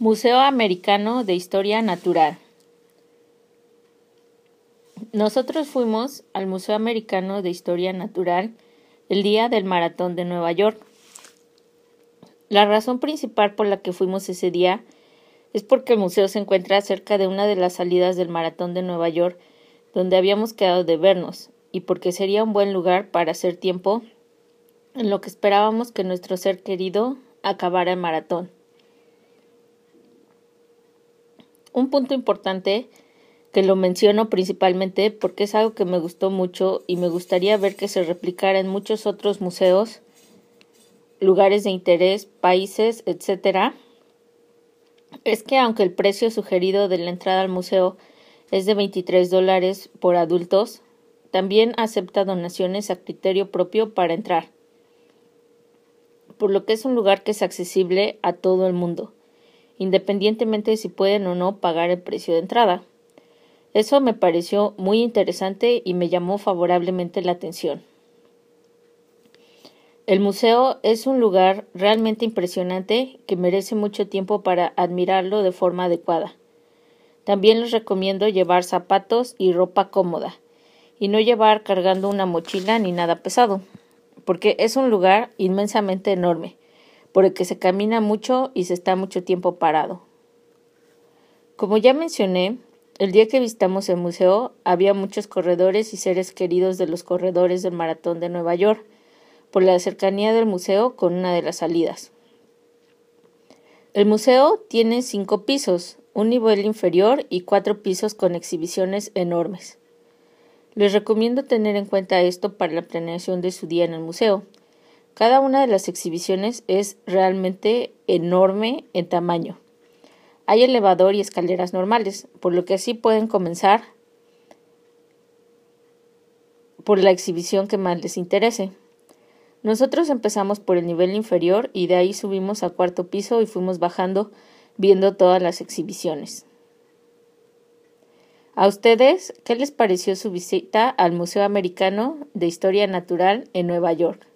Museo Americano de Historia Natural. Nosotros fuimos al Museo Americano de Historia Natural el día del Maratón de Nueva York. La razón principal por la que fuimos ese día es porque el museo se encuentra cerca de una de las salidas del Maratón de Nueva York donde habíamos quedado de vernos y porque sería un buen lugar para hacer tiempo en lo que esperábamos que nuestro ser querido acabara el maratón. Un punto importante que lo menciono principalmente porque es algo que me gustó mucho y me gustaría ver que se replicara en muchos otros museos, lugares de interés, países, etc. Es que aunque el precio sugerido de la entrada al museo es de 23 dólares por adultos, también acepta donaciones a criterio propio para entrar, por lo que es un lugar que es accesible a todo el mundo independientemente de si pueden o no pagar el precio de entrada. Eso me pareció muy interesante y me llamó favorablemente la atención. El museo es un lugar realmente impresionante que merece mucho tiempo para admirarlo de forma adecuada. También les recomiendo llevar zapatos y ropa cómoda y no llevar cargando una mochila ni nada pesado, porque es un lugar inmensamente enorme por el que se camina mucho y se está mucho tiempo parado. Como ya mencioné, el día que visitamos el museo había muchos corredores y seres queridos de los corredores del Maratón de Nueva York, por la cercanía del museo con una de las salidas. El museo tiene cinco pisos, un nivel inferior y cuatro pisos con exhibiciones enormes. Les recomiendo tener en cuenta esto para la planeación de su día en el museo, cada una de las exhibiciones es realmente enorme en tamaño. Hay elevador y escaleras normales, por lo que así pueden comenzar por la exhibición que más les interese. Nosotros empezamos por el nivel inferior y de ahí subimos al cuarto piso y fuimos bajando viendo todas las exhibiciones. ¿A ustedes qué les pareció su visita al Museo Americano de Historia Natural en Nueva York?